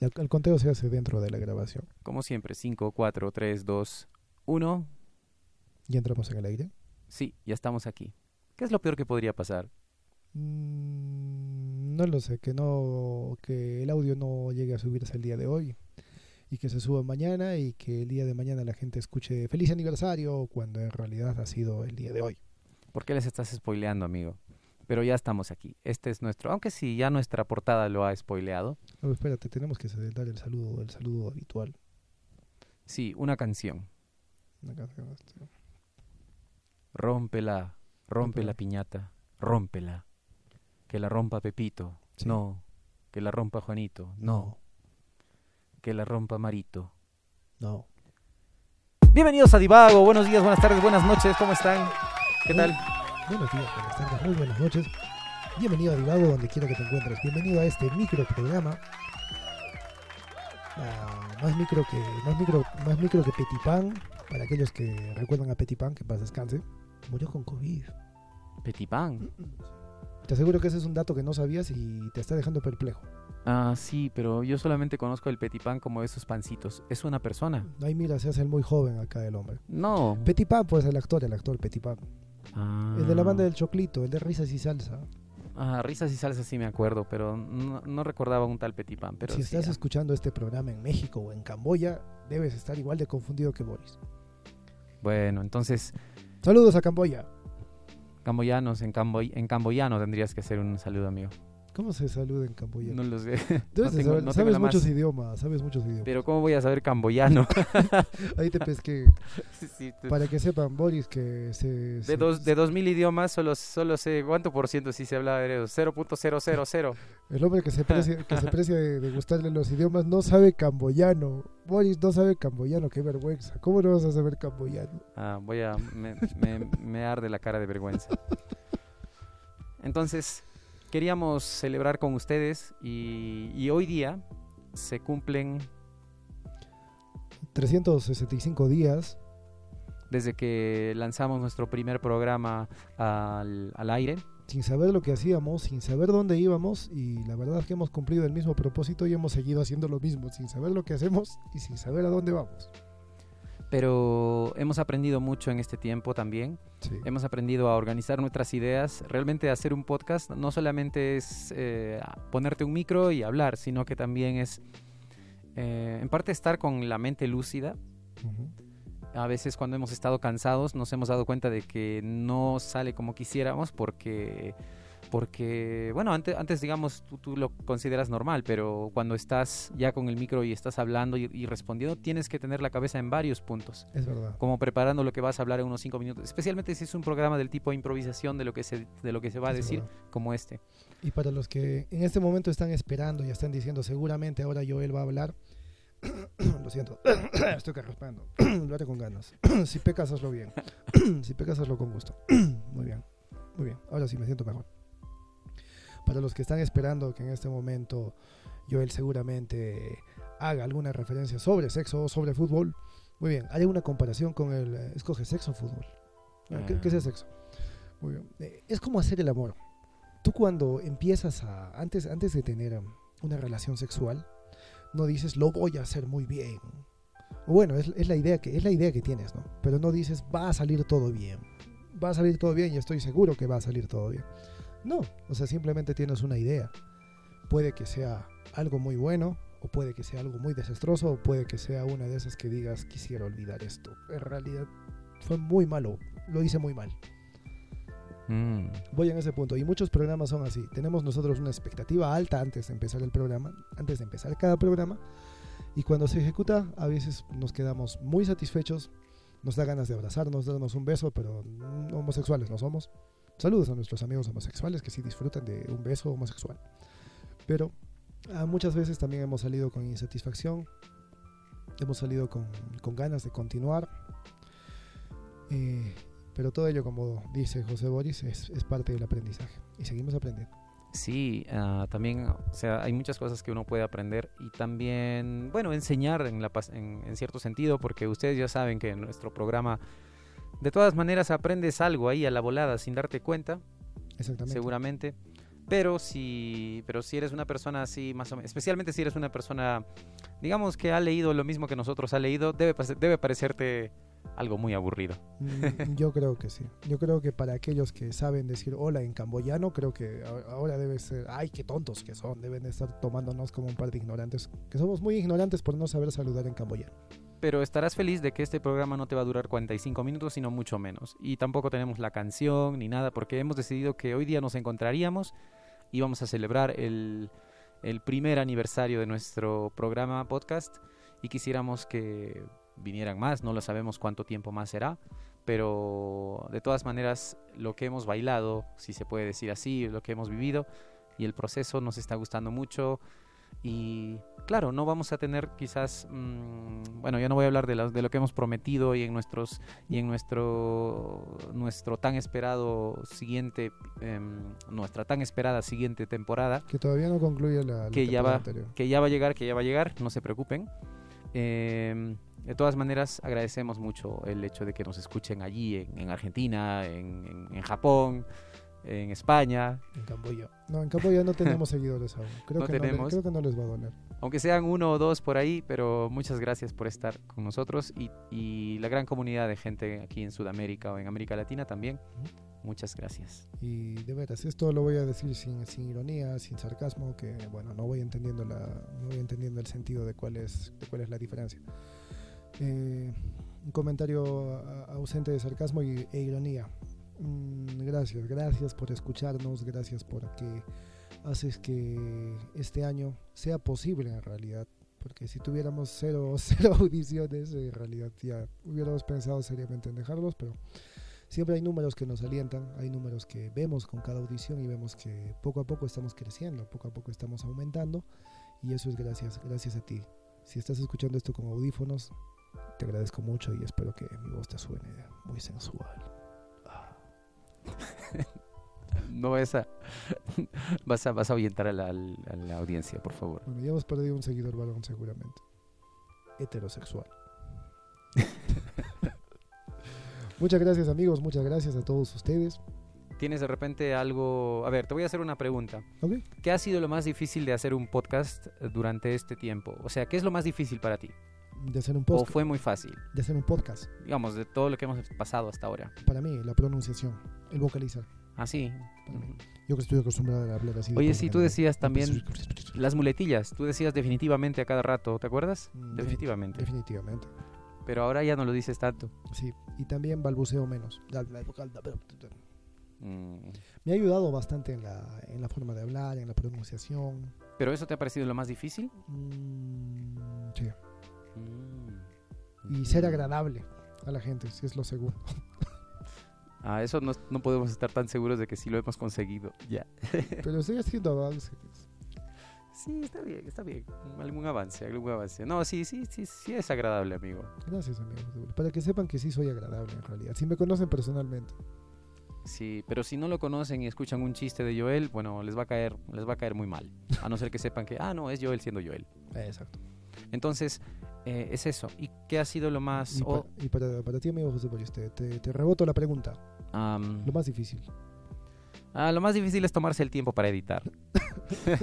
El, el conteo se hace dentro de la grabación. Como siempre, 5, 4, 3, 2, 1. ¿Y entramos en el aire? Sí, ya estamos aquí. ¿Qué es lo peor que podría pasar? Mm, no lo sé, que no que el audio no llegue a subirse el día de hoy y que se suba mañana y que el día de mañana la gente escuche feliz aniversario cuando en realidad ha sido el día de hoy. ¿Por qué les estás spoileando, amigo? Pero ya estamos aquí. Este es nuestro, aunque sí, ya nuestra portada lo ha spoileado. No, espérate, tenemos que dar el saludo, el saludo habitual. Sí, una canción. Una canción, este. Rómpela, rompe la piñata, rómpela. Que la rompa Pepito. Sí. No. Que la rompa Juanito. No. Que la rompa Marito. No. Bienvenidos a Divago. Buenos días, buenas tardes, buenas noches. ¿Cómo están? ¿Qué tal? Buenos días, buenas tardes, muy buenas noches. Bienvenido a Divago, donde quiera que te encuentres. Bienvenido a este micro programa. Ah, más micro que más micro más micro que Petit Pan para aquellos que recuerdan a Petit Pan que paz descanse murió con covid Petit Pan. te aseguro que ese es un dato que no sabías y te está dejando perplejo Ah, sí, pero yo solamente conozco el Petit Pan como esos pancitos. ¿Es una persona? ahí mira se hace el muy joven acá el hombre No. Petit Pan pues el actor el actor Petit Pan Ah. el de la banda del choclito el de risas y salsa Ah, risas y salsas sí me acuerdo, pero no, no recordaba un tal Petit Pan. Pero si sí, estás ah. escuchando este programa en México o en Camboya debes estar igual de confundido que Boris Bueno, entonces, saludos a Camboya camboyanos, en, camboy en camboyano tendrías que hacer un saludo, amigo. ¿Cómo se saluda en Camboya? No lo sé. Debes no de tengo- saber- no tengo sabes más- muchos idiomas, sabes muchos idiomas. Pero ¿cómo voy a saber camboyano? Ahí te pesqué. Sí, sí, tú- Para que sepan, Boris, que se... de, se- dos, de 2000 idiomas solo, solo sé cuánto por ciento sí se habla de 0.000. El hombre que se precia, que se precia de, de gustarle los idiomas no sabe camboyano. Boris no sabe camboyano, qué vergüenza. ¿Cómo no vas a saber camboyano? Ah, voy a... Me, me, me arde la cara de vergüenza. Entonces, queríamos celebrar con ustedes y, y hoy día se cumplen 365 días. desde que lanzamos nuestro primer programa al, al aire. sin saber lo que hacíamos, sin saber dónde íbamos y la verdad es que hemos cumplido el mismo propósito y hemos seguido haciendo lo mismo, sin saber lo que hacemos y sin saber a dónde vamos. Pero hemos aprendido mucho en este tiempo también. Sí. Hemos aprendido a organizar nuestras ideas. Realmente hacer un podcast no solamente es eh, ponerte un micro y hablar, sino que también es eh, en parte estar con la mente lúcida. A veces cuando hemos estado cansados nos hemos dado cuenta de que no sale como quisiéramos porque, porque bueno, antes, antes digamos tú, tú lo consideras normal, pero cuando estás ya con el micro y estás hablando y, y respondiendo, tienes que tener la cabeza en varios puntos Es verdad. como preparando lo que vas a hablar en unos cinco minutos, especialmente si es un programa del tipo improvisación de lo que se, de lo que se va a decir, verdad. como este. Y para los que en este momento están esperando y están diciendo seguramente ahora Joel va a hablar, lo siento, estoy carraspando, lo haré con ganas. si pecas, hazlo bien. si pecas, hazlo con gusto. muy bien, muy bien. Ahora sí me siento mejor. Para los que están esperando que en este momento Joel seguramente haga alguna referencia sobre sexo o sobre fútbol, muy bien, haré una comparación con el eh, escoge sexo o fútbol. Ah, ¿Qué, qué es el sexo? Muy bien. Eh, es como hacer el amor tú cuando empiezas a, antes, antes de tener una relación sexual, no dices lo voy a hacer muy bien. Bueno, es, es la idea que, es la idea que tienes, ¿no? Pero no dices va a salir todo bien. Va a salir todo bien y estoy seguro que va a salir todo bien. No, o sea, simplemente tienes una idea. Puede que sea algo muy bueno, o puede que sea algo muy desastroso, o puede que sea una de esas que digas quisiera olvidar esto. En realidad fue muy malo, lo hice muy mal. Mm, Voy en ese punto. Y muchos programas son así. Tenemos nosotros una expectativa alta antes de empezar el programa, antes de empezar cada programa. Y cuando se ejecuta, a veces nos quedamos muy satisfechos. Nos da ganas de abrazarnos, darnos un beso, pero homosexuales no somos. Saludos a nuestros amigos homosexuales que sí disfrutan de un beso homosexual. Pero ah, muchas veces también hemos salido con insatisfacción. Hemos salido con, con ganas de continuar. Eh, pero todo ello, como dice José Boris, es, es parte del aprendizaje. Y seguimos aprendiendo. Sí, ah, también, o sea, hay muchas cosas que uno puede aprender y también, bueno, enseñar en, la, en, en cierto sentido, porque ustedes ya saben que en nuestro programa, de todas maneras, aprendes algo ahí a la volada sin darte cuenta, Exactamente. seguramente. Pero si, pero si eres una persona así, más o menos, especialmente si eres una persona, digamos que ha leído lo mismo que nosotros ha leído, debe, debe parecerte algo muy aburrido. Mm, Yo creo que sí. Yo creo que para aquellos que saben decir hola en camboyano, creo que ahora debe ser, ay, qué tontos que son, deben estar tomándonos como un par de ignorantes, que somos muy ignorantes por no saber saludar en camboyano. Pero estarás feliz de que este programa no te va a durar 45 minutos, sino mucho menos. Y tampoco tenemos la canción ni nada, porque hemos decidido que hoy día nos encontraríamos y vamos a celebrar el, primer aniversario de nuestro programa podcast y quisiéramos que vinieran más, no lo sabemos cuánto tiempo más será, pero de todas maneras lo que hemos bailado, si se puede decir así, lo que hemos vivido y el proceso nos está gustando mucho y claro, no vamos a tener quizás, mm, bueno, yo no voy a hablar de, las- de lo que hemos prometido y en nuestros y en nuestro nuestro tan esperado siguiente, em, nuestra tan esperada siguiente temporada, Que todavía no concluye la, la Que ya va. anterior. que ya va a llegar, que ya va a llegar, no se preocupen. Em, de todas maneras, agradecemos mucho el hecho de que nos escuchen allí, en, en Argentina, en, en- en Japón, en España, En Camboya. No, en Camboya no tenemos seguidores aún. Creo, No que No tenemos. le- creo que no les va a doler. aunque sean uno o dos por ahí, pero muchas gracias por estar con nosotros y, y la gran comunidad de gente aquí en Sudamérica o en América Latina también. Muchas gracias. Y de veras, esto lo voy a decir sin, sin ironía, sin sarcasmo, que bueno, no voy entendiendo la, no voy entendiendo el sentido de cuál es, de cuál es la diferencia. Eh, un comentario a- ausente de sarcasmo y, e ironía. Mm, gracias, gracias por escucharnos, gracias porque haces que este año sea posible en realidad. Porque si tuviéramos cero, cero audiciones, en realidad ya hubiéramos pensado seriamente en dejarlos, pero siempre hay números que nos alientan, hay números que vemos con cada audición y vemos que poco a poco estamos creciendo, poco a poco estamos aumentando y eso es gracias, gracias a ti. Si estás escuchando esto con audífonos, te agradezco mucho y espero que mi voz te suene muy sensual. No vas a, vas a, vas a ahuyentar a la, a la audiencia, por favor. Bueno, ya hemos perdido un seguidor varón seguramente. Heterosexual. muchas gracias amigos, muchas gracias a todos ustedes. ¿Tienes de repente algo? A ver, te voy a hacer una pregunta. ¿Qué ha sido lo más difícil de hacer un podcast durante este tiempo? O sea, ¿qué es lo más difícil para ti? De hacer un ¿O podcast. fue muy fácil? De hacer un podcast. Digamos, de todo lo que hemos pasado hasta ahora. Para mí, la pronunciación, el vocalizar. Ah, sí. Yo que estoy acostumbrado a hablar así. Oye, sí, tú decías también las muletillas. Tú decías definitivamente a cada rato, ¿te acuerdas? Mm, defi- Definitivamente. Definitivamente. Pero ahora ya no lo dices tanto. Sí, y también balbuceo menos. Mm. Me ha ayudado bastante en la, en la forma de hablar, en la pronunciación. ¿Pero eso te ha parecido lo más difícil? Mm, sí. Mm. Y ser agradable a la gente, si es lo segundo. Ah, eso no, no podemos estar tan seguros de que sí lo hemos conseguido. Ya. Pero estoy haciendo avances. Sí, está bien, está bien. Algún avance, algún avance. No, sí, sí, sí, sí es agradable, amigo. Gracias, verdad. Para que sepan que sí soy agradable en realidad. Si me conocen personalmente. Sí, pero si no lo conocen y escuchan un chiste de Joel, bueno, les va a caer, les va a caer muy mal. A no ser que sepan que, ah, no, es Joel siendo Joel. Exacto. Entonces, eh, es eso. ¿Y qué ha sido lo más... Y, o- pa- y para, para ti, amigo José Boris, te, te, te reboto la pregunta. Lo más difícil. ah, lo más difícil es tomarse el tiempo para editar.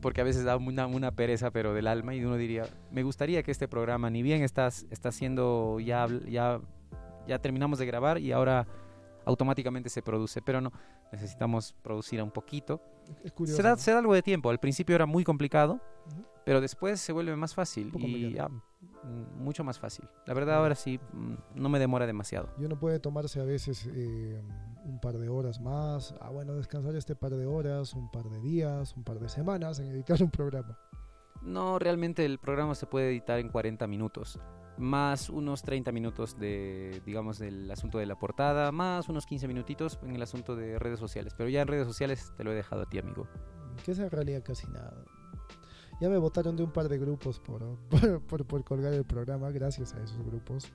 Porque a veces da una, una pereza, pero del alma, y uno diría, me gustaría que este programa, ni bien estás, está siendo, ya, ya, ya terminamos de grabar y ahora automáticamente se produce, pero no, necesitamos producir un poquito. Es curioso. Se da, ¿no? se da algo de tiempo, al principio era muy complicado. Pero después se vuelve más fácil y mm, mucho más fácil. La verdad ahora sí, mm, no me demora demasiado. Y uno puede tomarse a veces eh, un par de horas más. Ah, bueno, descansar este par de horas, un par de días, un par de semanas en editar un programa. No, realmente el programa se puede editar en 40 minutos, más unos 30 minutos de, digamos, del asunto de la portada, más unos 15 minutitos en el asunto de redes sociales. Pero ya en redes sociales te lo he dejado a ti, amigo. Que es en realidad casi nada. Ya me votaron de un par de grupos por, por, por- por colgar el programa, gracias a esos grupos.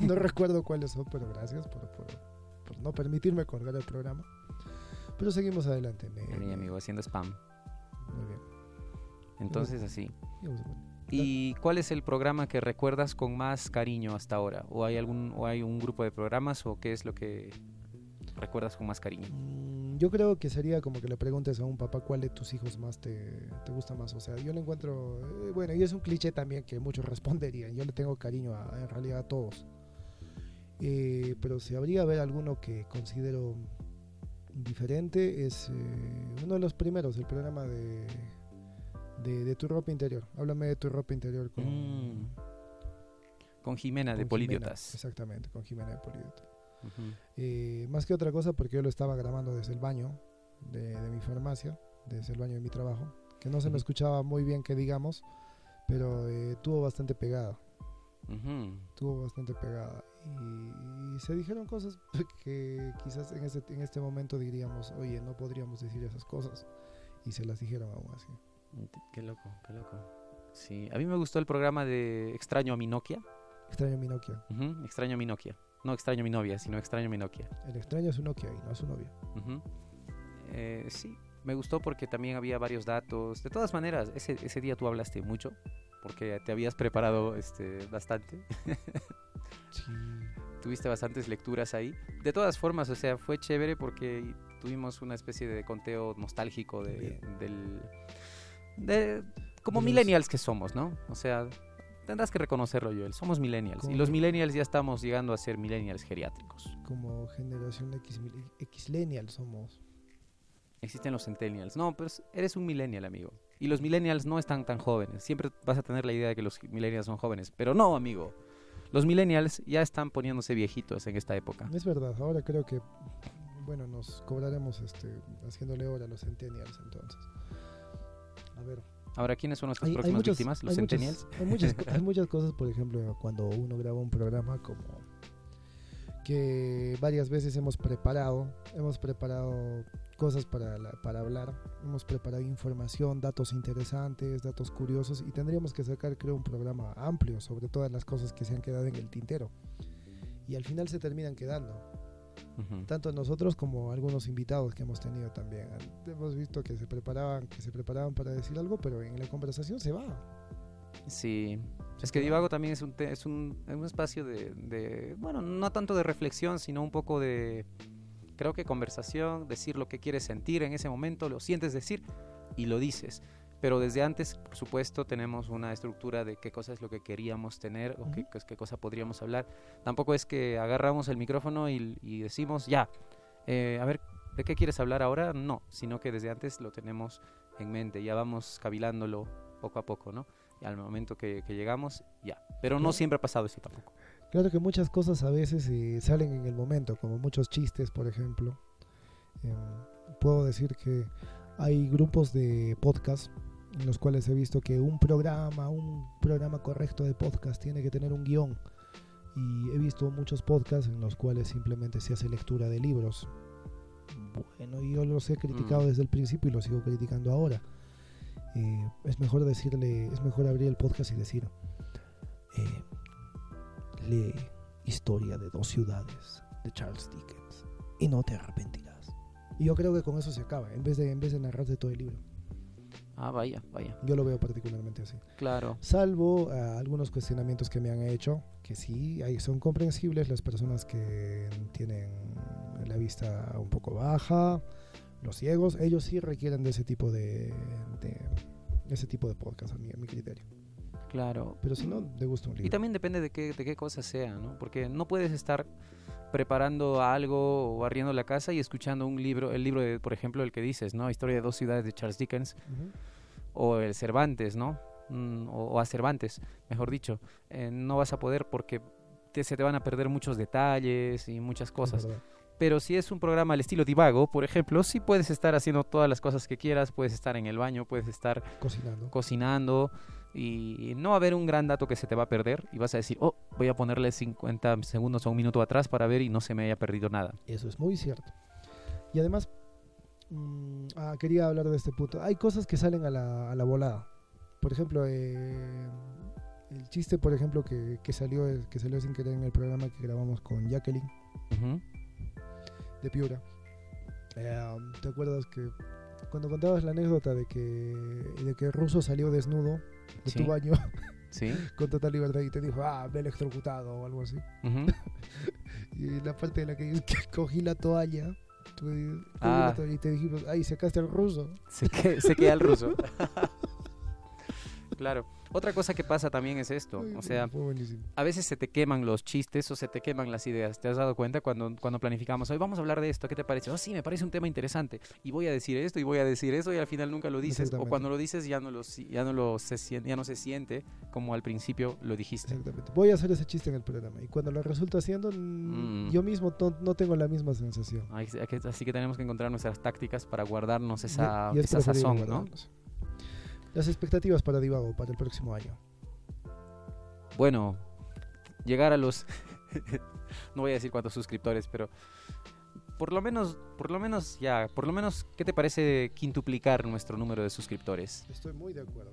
No recuerdo cuáles son, pero gracias por, por- por no permitirme colgar el programa. Pero seguimos adelante. me- mi amigo, haciendo spam. Muy bien. Entonces así. ¿Y cuál es el programa que recuerdas con más cariño hasta ahora? ¿O hay algún o hay un grupo de programas o qué es lo que recuerdas con más cariño? Mm, yo creo que sería como que le preguntes a un papá cuál de tus hijos más te, te gusta más. O sea, yo le encuentro, eh, bueno, y es un cliché también que muchos responderían. Yo le tengo cariño a, en realidad a todos. Eh, pero si habría ver alguno que considero diferente, es eh, uno de los primeros, el programa de, de, de tu ropa interior. Háblame de tu ropa interior con, Mm. Con Jimena de Polidiotas. Exactamente, con Jimena de Polidiotas. Eh, más que otra cosa porque yo lo estaba grabando desde el baño de, de mi farmacia, desde el baño de mi trabajo, que no se me escuchaba muy bien que digamos, pero eh, tuvo bastante pegada, tuvo bastante pegada. Y, y se dijeron cosas que quizás en este, en este momento diríamos, oye, no podríamos decir esas cosas. Y se las dijeron aún así. Qué loco, qué loco. Sí, a mí me gustó el programa de Extraño a mi Nokia. Extraño mi Nokia. Ujú, Extraño a mi Nokia. No extraño mi novia, sino extraño mi Nokia. El extraño es su Nokia y no a su novia. Ujú. Eh, sí, me gustó porque también había varios datos. De todas maneras, ese, ese día tú hablaste mucho porque te habías preparado este, bastante. Sí. Tuviste bastantes lecturas ahí. De todas formas, o sea, fue chévere porque tuvimos una especie de conteo nostálgico de, del... De, como De los- millennials que somos, ¿no? O sea, tendrás que reconocerlo, Joel. Somos millennials. Y los millennials ya estamos llegando a ser millennials geriátricos. Como generación X, Xlenial somos. Existen los centennials. No, pues eres un millennial, amigo. Y los millennials no están tan jóvenes. Siempre vas a tener la idea de que los millennials son jóvenes. Pero no, amigo. Los millennials ya están poniéndose viejitos en esta época. Es verdad, ahora creo que, bueno, nos cobraremos este, haciéndole hora a los centennials entonces. A ver, Ahora, ¿quiénes son nuestras hay, hay próximas muchas, víctimas? ¿Los hay muchas- centennials? hay, muchas, hay muchas cosas, por ejemplo, cuando uno graba un programa como que varias veces hemos preparado, hemos preparado cosas para, la- para hablar, hemos preparado información, datos interesantes, datos curiosos y tendríamos que sacar, creo, un programa amplio sobre todas las cosas que se han quedado en el tintero. Y al final se terminan quedando Ujú. tanto nosotros como algunos invitados que hemos tenido también. Hemos visto que se preparaban, que se preparaban para decir algo, pero en la conversación se va. Sí. Es que va. Divago también es un, te- es un, es un espacio de, de, bueno, no tanto de reflexión, sino un poco de, creo que conversación, decir lo que quieres sentir en ese momento, lo sientes decir y lo dices. Pero desde antes, por supuesto, tenemos una estructura de qué cosa es lo que queríamos tener o qué, qué cosa podríamos hablar. Tampoco es que agarramos el micrófono y, y decimos, ya, eh, a ver, ¿de qué quieres hablar ahora? No, sino que desde antes lo tenemos en mente, ya vamos cavilándolo poco a poco, ¿no? Y al momento que, que llegamos, ya. Pero no siempre ha pasado eso tampoco. Claro que muchas cosas a veces eh, salen en el momento, como muchos chistes, por ejemplo. Em, puedo decir que hay grupos de podcast en los cuales he visto que un programa, un programa correcto de podcast tiene que tener un guion. Y he visto muchos podcasts en los cuales simplemente se hace lectura de libros. Bueno, yo los he criticado Mm. desde el principio y los sigo criticando ahora. Eh, es mejor decirle, es mejor abrir el podcast y decir, eh, lee Historia de dos ciudades de Charles Dickens y no te arrepentirás. Y yo creo que con eso se acaba, en vez de, en vez de narrarte todo el libro. Ah, vaya, vaya. Yo lo veo particularmente así. Claro. Salvo ah, algunos cuestionamientos que me han hecho, que sí ahí son comprensibles las personas que tienen la vista un poco baja, los ciegos, ellos sí requieren de ese tipo de, de ese tipo de podcast a mi, a mi criterio. Claro. Pero si no, de gusto un libro. Y también depende de qué, de qué cosa sea, ¿no? Porque no puedes estar preparando algo o barriendo la casa y escuchando un libro, el libro de, por ejemplo, el que dices, ¿no? Historia de dos ciudades de Charles Dickens o el Cervantes, ¿no? Mm, o, o a Cervantes, mejor dicho. Eh, no vas a poder porque te- se te van a perder muchos detalles y muchas cosas. Pero si es un programa al estilo Divago, por ejemplo, sí puedes estar haciendo todas las cosas que quieras, puedes estar en el baño, puedes estar Cocinando. cocinando y no va a haber un gran dato que se te va a perder y vas a decir, oh, voy a ponerle 50 segundos o un minuto atrás para ver y no se me haya perdido nada. Eso es muy cierto. Y además, mm, ah, quería hablar de este punto. Hay cosas que salen a la, a la volada. Por ejemplo, eh, el chiste, por ejemplo, que, que salió que salió sin querer en el programa que grabamos con Jacqueline de Piura. Eh, ¿Te acuerdas que cuando contabas la anécdota de que, de que Russo salió desnudo de Sí. tu baño Sí. con total libertad y te dijo, ah, me he electrocutado o algo así? Y la parte de la que cogí la toalla, Tú me dices, Ah. Y te dijimos, ay, sacaste al ruso. Se, que, se queda el ruso. claro. Otra cosa que pasa también es esto. O sea, a veces se te queman los chistes o se te queman las ideas. ¿Te has dado cuenta cuando, cuando planificamos? Hoy vamos a hablar de esto. ¿Qué te parece? Oh, sí, me parece un tema interesante. Y voy a decir esto y voy a decir eso y al final nunca lo dices. O cuando lo dices ya no, lo, ya, no lo se, sien- ya no se siente como al principio lo dijiste. Exactamente. Voy a hacer ese chiste en el programa. Y cuando lo resulto haciendo, mm, Mm. yo mismo no, no tengo la misma sensación. Así que tenemos que encontrar nuestras tácticas para guardarnos esa, Y- y es esa sazón, ¿no? Las expectativas para Divago para el próximo año. Bueno, llegar a los no voy a decir cuántos suscriptores, pero por lo menos, por lo menos ya, por lo menos, ¿qué te parece quintuplicar nuestro número de suscriptores? Estoy muy de acuerdo.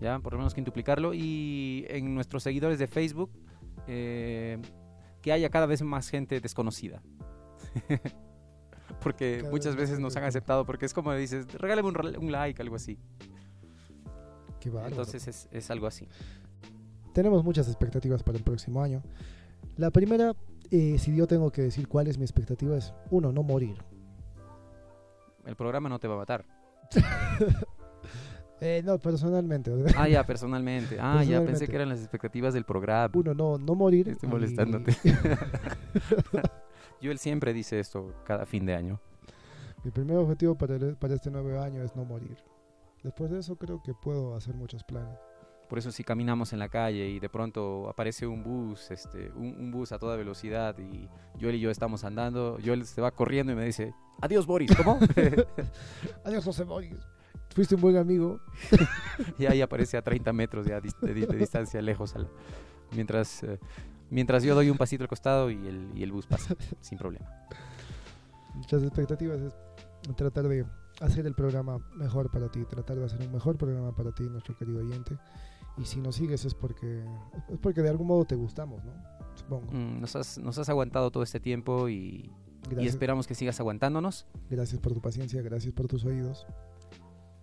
Ya, por lo menos quintuplicarlo y en nuestros seguidores de Facebook eh, que haya cada vez más gente desconocida. porque Cada muchas veces nos han aceptado porque es como dices, regálame un, un like, algo así. Qué. Entonces es, es algo así. Tenemos muchas expectativas para el próximo año. La primera, eh, si yo tengo que decir cuál es mi expectativa, es uno, no morir. El programa no te va a matar. Eh, no, personalmente. Ah, ya, personalmente. Ah, ya pensé que eran las expectativas del programa. Uno, no, no morir. Estoy y- molestándote. Yo él siempre dice esto cada fin de año. Mi primer objetivo para, el- para este nuevo año es no morir. Después de eso creo que puedo hacer muchos planes. Por eso si caminamos en la calle y de pronto aparece un bus, este, un, un bus a toda velocidad y Joel y yo estamos andando, Joel se va corriendo y me dice, adiós Boris, ¿cómo? Adiós, José Boris. Fuiste un buen amigo. y ahí aparece a 30 metros ya de, di- de distancia lejos, al- mientras, eh, mientras yo doy un pasito al costado y el, y el bus pasa, sin problema. Muchas expectativas es tratar de hacer el programa mejor para ti, tratar de hacer un mejor programa para ti, nuestro querido oyente. Y si nos sigues es porque es porque de algún modo te gustamos, ¿no? Supongo. Mm, nos, has, nos has aguantado todo este tiempo y, y esperamos que sigas aguantándonos. gracias por tu paciencia, gracias por tus oídos.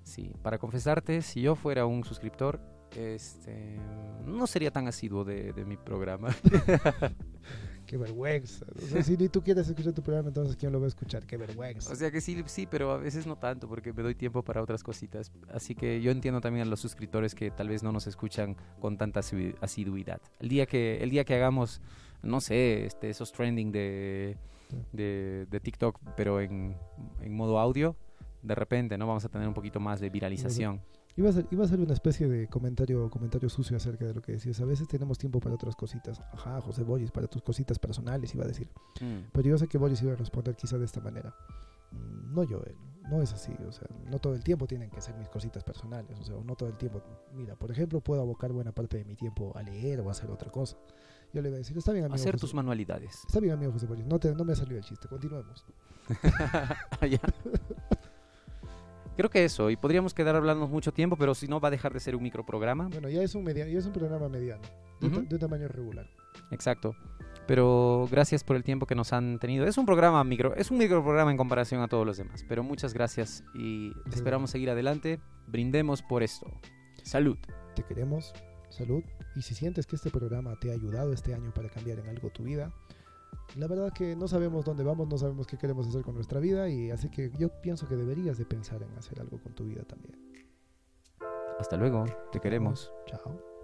Sí, para confesarte, si yo fuera un suscriptor, este, no sería tan asiduo de, de mi programa. Qué vergüenza. O sea, si ni tú quieres escuchar tu programa, entonces ¿quién lo va a escuchar? Qué vergüenza. O sea que sí, sí, pero a veces no tanto porque me doy tiempo para otras cositas. Así que yo entiendo también a los suscriptores que tal vez no nos escuchan con tanta asi- asiduidad. El día que, el día que hagamos, no sé, este, esos trending de, de, de TikTok, pero en, en modo audio, de repente, ¿no? Vamos a tener un poquito más de viralización. Iba a, ser, iba a ser una especie de comentario, comentario sucio acerca de lo que decías. A veces tenemos tiempo para otras cositas. Ajá, José Boris, para tus cositas personales, iba a decir. Mm. Pero yo sé que Boris iba a responder quizá de esta manera. Mm, No yo, él. No es así. O sea, no todo el tiempo tienen que ser mis cositas personales. O sea, no todo el tiempo. Mira, por ejemplo, puedo abocar buena parte de mi tiempo a leer o a hacer otra cosa. Yo le iba a decir, está bien, amigo. Hacer José- tus manualidades. Está bien, amigo José Boris. No, te, no me ha salido el chiste. Continuemos. Creo que eso, y podríamos quedar hablando mucho tiempo, pero si no va a dejar de ser un microprograma. Bueno, ya es un, media, ya es un programa mediano. De, ta- Ujú. de un tamaño regular. Exacto. Pero gracias por el tiempo que nos han tenido. Es un programa micro, es un microprograma en comparación a todos los demás. Pero muchas gracias y esperamos seguir adelante. Brindemos por esto. Salud. Te queremos. Salud. Y si sientes que este programa te ha ayudado este año para cambiar en algo tu vida, la verdad que no sabemos dónde vamos, no sabemos qué queremos hacer con nuestra vida y así que yo pienso que deberías de pensar en hacer algo con tu vida también. Hasta luego. Te queremos. Chao.